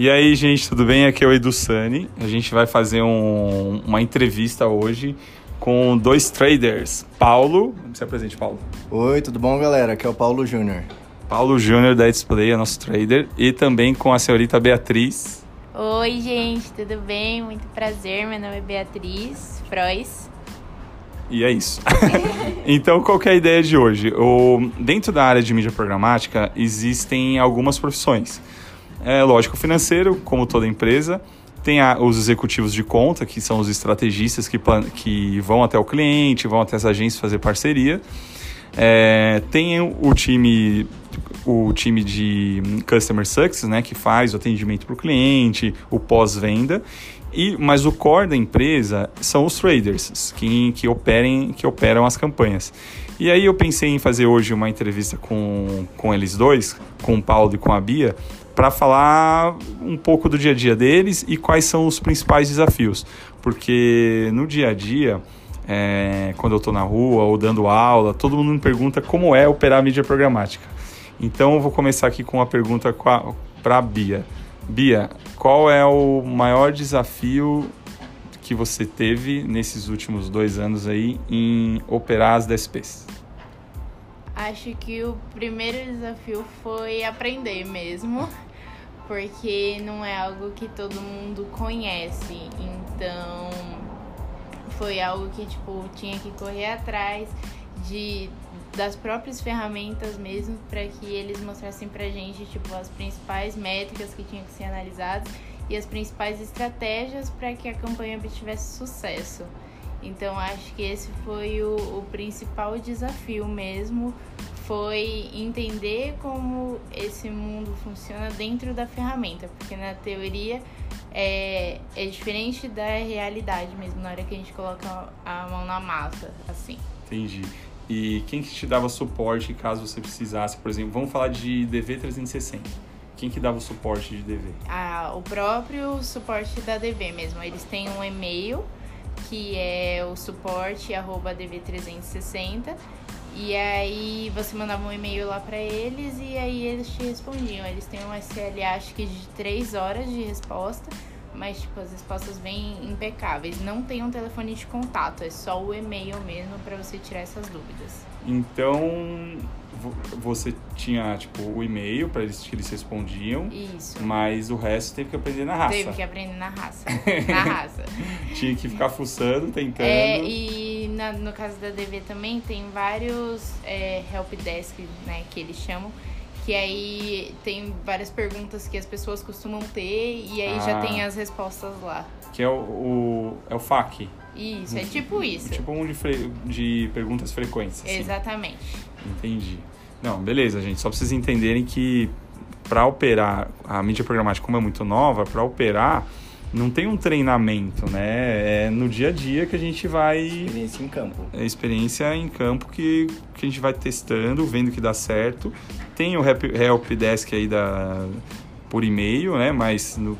E aí, gente, tudo bem? Aqui é o Edu Sani. A gente vai fazer um, uma entrevista hoje com dois traders. Paulo, se apresente, Paulo. Oi, tudo bom, galera? Aqui é o Paulo Júnior. Paulo Júnior da Display, é nosso trader. E também com a senhorita Beatriz. Oi, gente, tudo bem? Muito prazer. Meu nome é Beatriz Frois. E é isso. então, qual é a ideia de hoje? O, dentro da área de mídia programática, existem algumas profissões. É lógico financeiro, como toda empresa. Tem a, os executivos de conta, que são os estrategistas que, que vão até o cliente, vão até as agências fazer parceria. É, tem o time o time de Customer Success, né, que faz o atendimento para o cliente, o pós-venda. E, mas o core da empresa são os traders que, que, operem, que operam as campanhas. E aí eu pensei em fazer hoje uma entrevista com, com eles dois, com o Paulo e com a Bia, para falar um pouco do dia a dia deles e quais são os principais desafios. Porque no dia a dia, é, quando eu estou na rua ou dando aula, todo mundo me pergunta como é operar mídia programática. Então eu vou começar aqui com uma pergunta para a Bia. Bia, qual é o maior desafio que você teve nesses últimos dois anos aí em operar as DSPs? Acho que o primeiro desafio foi aprender mesmo, porque não é algo que todo mundo conhece. Então, foi algo que tipo tinha que correr atrás de das próprias ferramentas mesmo para que eles mostrassem pra gente tipo as principais métricas que tinham que ser analisadas e as principais estratégias para que a campanha obtivesse sucesso. Então acho que esse foi o, o principal desafio mesmo, foi entender como esse mundo funciona dentro da ferramenta, porque na teoria é, é diferente da realidade mesmo, na hora que a gente coloca a mão na massa, assim. Entendi. E quem que te dava suporte caso você precisasse, por exemplo, vamos falar de DV 360. Quem que dava o suporte de DV? Ah, o próprio suporte da DV mesmo. Eles têm um e-mail que é o suporte arroba dv360 e aí você mandava um e-mail lá para eles e aí eles te respondiam. Eles têm um SL acho que de 3 horas de resposta mas tipo, as respostas vêm impecáveis. Não tem um telefone de contato, é só o e-mail mesmo para você tirar essas dúvidas. Então, você tinha tipo o e-mail para eles que eles respondiam. Isso. Mas o resto teve que aprender na raça. Teve que aprender na raça. na raça. tinha que ficar fuçando, tentando. É, e na, no caso da DV também tem vários é, help desk, né, que eles chamam que aí tem várias perguntas que as pessoas costumam ter e aí ah, já tem as respostas lá. Que é o, o é o FAQ. Isso, é tipo isso. Tipo um de, fre... de perguntas frequentes. Assim. Exatamente. Entendi. Não, beleza, gente. Só pra vocês entenderem que para operar, a mídia programática, como é muito nova, para operar não tem um treinamento, né? É no dia a dia que a gente vai. Experiência em campo. É experiência em campo que, que a gente vai testando, vendo que dá certo. Tem o Help, Desk aí da, por e-mail, né? Mas no,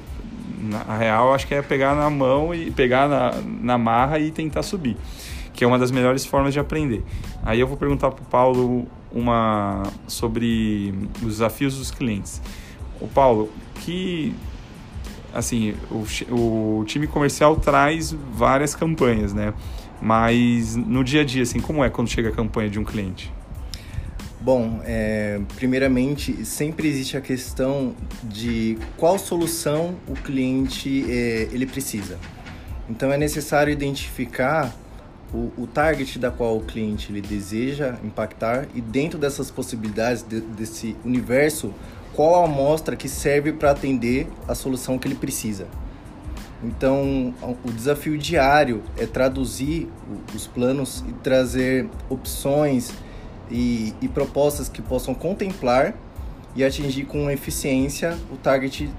na real acho que é pegar na mão e pegar na, na marra e tentar subir. Que é uma das melhores formas de aprender. Aí eu vou perguntar para o Paulo uma sobre os desafios dos clientes. O Paulo, que assim, o, o time comercial traz várias campanhas, né? Mas no dia a dia, assim, como é quando chega a campanha de um cliente? Bom, é, primeiramente, sempre existe a questão de qual solução o cliente é, ele precisa. Então, é necessário identificar o, o, target da qual o cliente ele deseja impactar e dentro dessas possibilidades, de, desse universo, qual a amostra que serve para atender a solução que ele precisa. Então, o desafio diário é traduzir os planos e trazer opções e, e propostas que possam contemplar e atingir com eficiência o target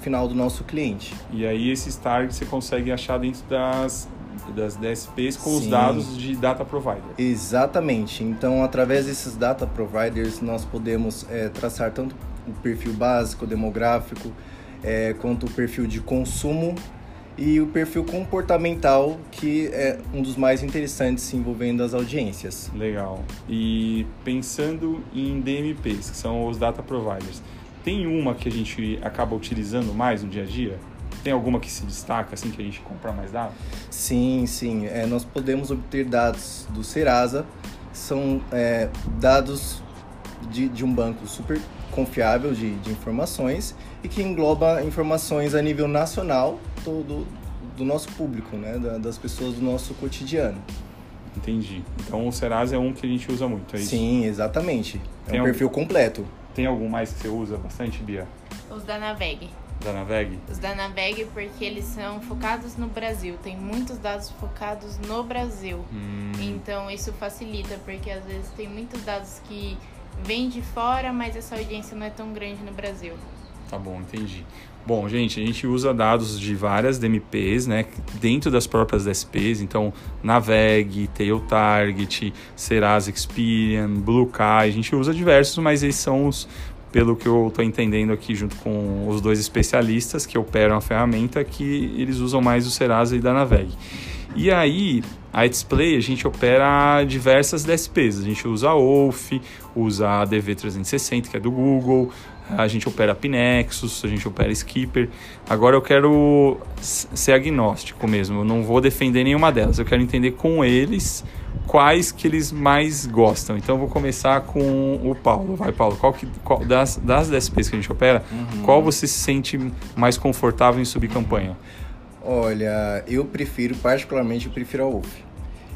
final do nosso cliente. E aí esses targets você consegue achar dentro das das DSPs com Sim. os dados de data provider. Exatamente. Então, através desses data providers, nós podemos é, traçar tanto o perfil básico, demográfico, é, quanto o perfil de consumo e o perfil comportamental, que é um dos mais interessantes envolvendo as audiências. Legal. E pensando em DMPs, que são os data providers, tem uma que a gente acaba utilizando mais no dia a dia? Tem alguma que se destaca, assim, que a gente compra mais dados? Sim, sim. É, nós podemos obter dados do Serasa, são é, dados de, de um banco super confiável de, de informações e que engloba informações a nível nacional do, do, do nosso público, né? Da, das pessoas do nosso cotidiano. Entendi. Então o Serasa é um que a gente usa muito, é isso? Sim, exatamente. É Tem um algum- perfil completo. Tem algum mais que você usa bastante, Bia? Os da Naveg. Da Naveg? Os da Naveg porque eles são focados no Brasil. Tem muitos dados focados no Brasil. Hum, Então isso facilita, porque às vezes tem muitos dados que vêm de fora, mas essa audiência não é tão grande no Brasil. Tá bom, entendi. Bom, gente, a gente usa dados de várias DMPs, né, dentro das próprias DSPs, então Naveg, Tail Target, Serasa Experian, Bluekai, a gente usa diversos, mas esses são os, pelo que eu estou entendendo aqui junto com os dois especialistas que operam a ferramenta, que eles usam mais o Serasa e da Naveg. E aí, a Display a gente opera diversas DSPs. A gente usa a Wolf, usa a DV360, que é do Google, a gente opera Pinexus, a gente opera Skipper. Agora eu quero ser agnóstico mesmo, eu não vou defender nenhuma delas. Eu quero entender com eles quais que eles mais gostam. Então eu vou começar com o Paulo. Vai, Paulo, qual que, qual, das, das DSPs que a gente opera, qual você se sente mais confortável em subir campanha? Olha, eu prefiro, particularmente, eu prefiro a.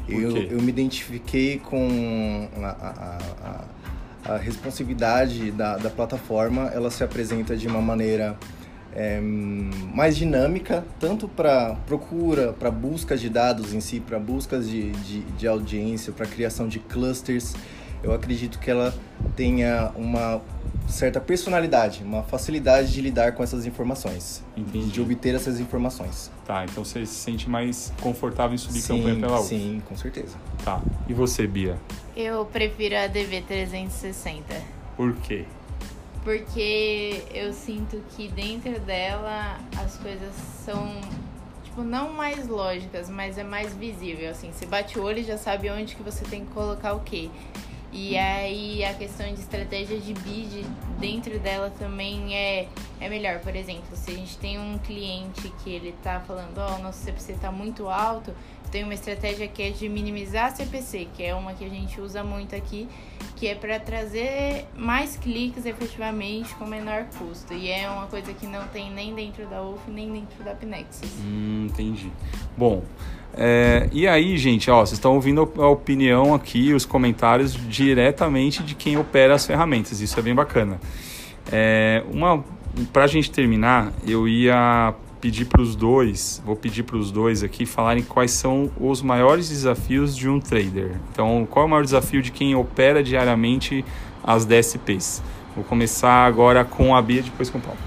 Por Eu, eu me identifiquei com a, a, a, a responsividade da, da plataforma. Ela se apresenta de uma maneira é, mais dinâmica, tanto para procura, para busca de dados em si, para buscas de, de, de audiência, para criação de clusters. Eu acredito que ela tenha uma certa personalidade, uma facilidade de lidar com essas informações, Entendi. de obter essas informações. Tá, então você se sente mais confortável em subir sim, campanha pela Wolf. Sim, com certeza. Tá. E você, Bia? Eu prefiro a DV360. Por quê? Porque eu sinto que dentro dela as coisas são, tipo, não mais lógicas, mas é mais visível, assim. Você bate o olho e já sabe onde que você tem que colocar o quê. E aí a questão de estratégia de bid dentro dela também é, é melhor. Por exemplo, se a gente tem um cliente que ele tá falando, ó, o nosso CPC tá muito alto, tem uma estratégia que é de minimizar CPC, que é uma que a gente usa muito aqui, que é para trazer mais cliques efetivamente com menor custo. E é uma coisa que não tem nem dentro da UF, nem dentro da Pinexus. Hum, entendi. Bom, é, e aí, gente, ó, vocês estão ouvindo a opinião aqui, os comentários diretamente de quem opera as ferramentas. Isso é bem bacana. É, uma, pra gente terminar, eu ia pedir para os dois, vou pedir para os dois aqui falarem quais são os maiores desafios de um trader. Então, qual é o maior desafio de quem opera diariamente as DSPs? Vou começar agora com a Bia, depois com o Paulo.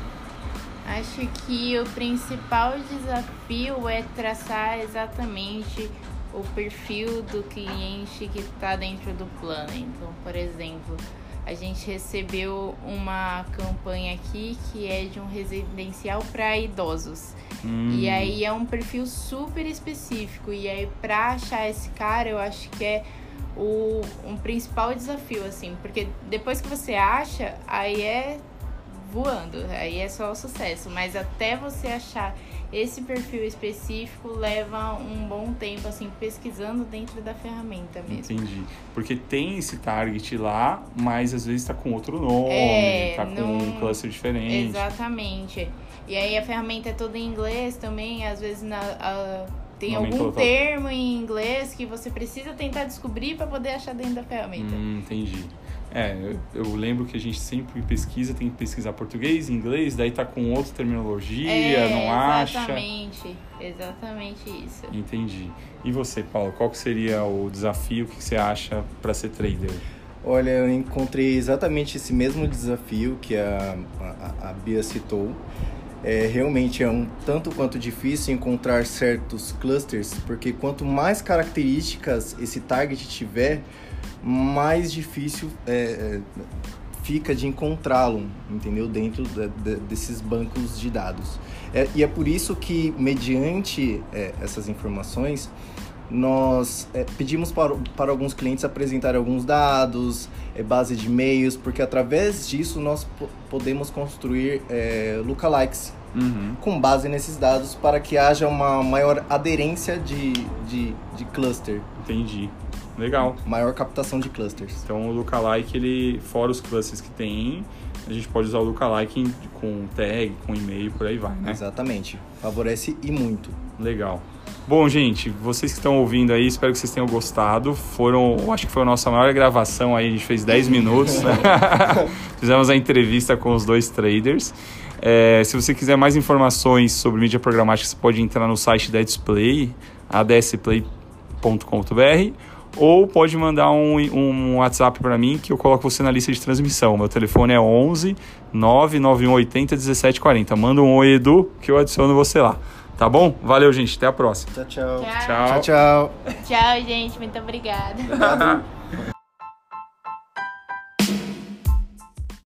Acho que o principal desafio é traçar exatamente o perfil do cliente que está dentro do plano. Então, por exemplo, a gente recebeu uma campanha aqui que é de um residencial para idosos. Hum, E aí é um perfil super específico. E aí, pra achar esse cara, eu acho que é o um principal desafio, assim. Porque depois que você acha, aí é voando. Aí é só o sucesso. Mas até você achar esse perfil específico, leva um bom tempo, assim, pesquisando dentro da ferramenta mesmo. Entendi. Porque tem esse target lá, mas às vezes tá com outro nome, É, tá com não- um cluster diferente. Exatamente. E aí a ferramenta é toda em inglês também, às vezes na, a- tem algum total. termo em inglês que você precisa tentar descobrir para poder achar dentro da ferramenta. Hum, entendi. É, eu, lembro que a gente sempre pesquisa, tem que pesquisar português, inglês, daí tá com outra terminologia, é, não acha. exatamente. Exatamente isso. Entendi. E você, Paulo, qual que seria o desafio o que você acha para ser trader? Olha, eu encontrei exatamente esse mesmo desafio que a, a, a Bia citou. É, realmente é um tanto quanto difícil encontrar certos clusters, porque quanto mais características esse target tiver, mais difícil é, é, fica de encontrá-lo, entendeu? Dentro da- da- desses bancos de dados. É, e é por isso que, mediante é, essas informações, nós é, pedimos para, para alguns clientes apresentarem alguns dados, é, base de e-mails, porque através disso nós podemos construir é, lookalikes uhum. com base nesses dados para que haja uma maior aderência de, de, de cluster. Entendi. Legal. Maior captação de clusters. Então o lookalike, ele, fora os clusters que tem, a gente pode usar o lookalike com tag, com e-mail, por aí vai, né? Exatamente. Favorece e muito. Legal. Bom, gente, vocês que estão ouvindo aí, espero que vocês tenham gostado. Foram, acho que foi a nossa maior gravação aí, a gente fez 10 minutos, né? Fizemos a entrevista com os dois traders. É, se você quiser mais informações sobre mídia programática, você pode entrar no site da Display, adsplay.com.br ou pode mandar um, um WhatsApp para mim que eu coloco você na lista de transmissão. Meu telefone é 11 99180 1740. Manda um oi, Edu, que eu adiciono você lá. Tá bom? Valeu, gente. Até a próxima. Tchau, tchau. Tchau, tchau. Tchau, tchau gente. Muito obrigada.